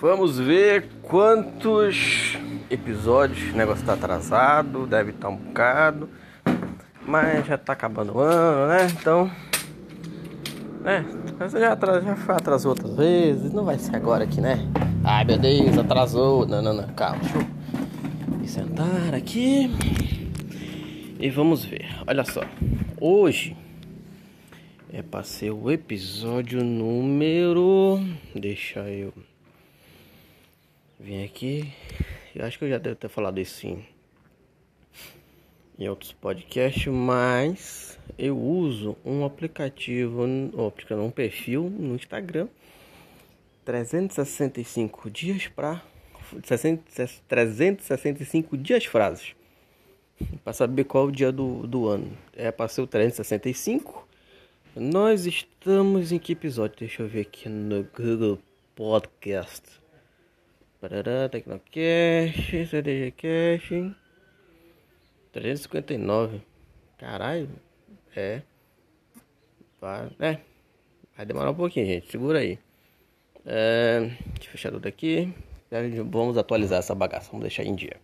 Vamos ver quantos episódios. O negócio tá atrasado, deve estar tá um bocado. Mas já tá acabando o ano, né? Então. Né? Você já, atrasou, já atrasou outras vezes. Não vai ser agora aqui, né? Ai meu Deus, atrasou. Não, não, não. Calma, deixa eu me sentar aqui. E vamos ver. Olha só. Hoje é para ser o episódio número. Deixa eu vir aqui. Eu acho que eu já devo ter falado isso sim em outros podcasts, mas eu uso um aplicativo, um perfil no Instagram 365 dias para 365 dias frases para saber qual é o dia do, do ano. É ser o 365. Nós estamos em que episódio? Deixa eu ver aqui no Google Podcast. Parará, Tecnocast, CDGcast. 359. Caralho. É. É. Vai demorar um pouquinho, gente. Segura aí. É, deixa eu fechar tudo aqui. Vamos atualizar essa bagaça. Vamos deixar em dia.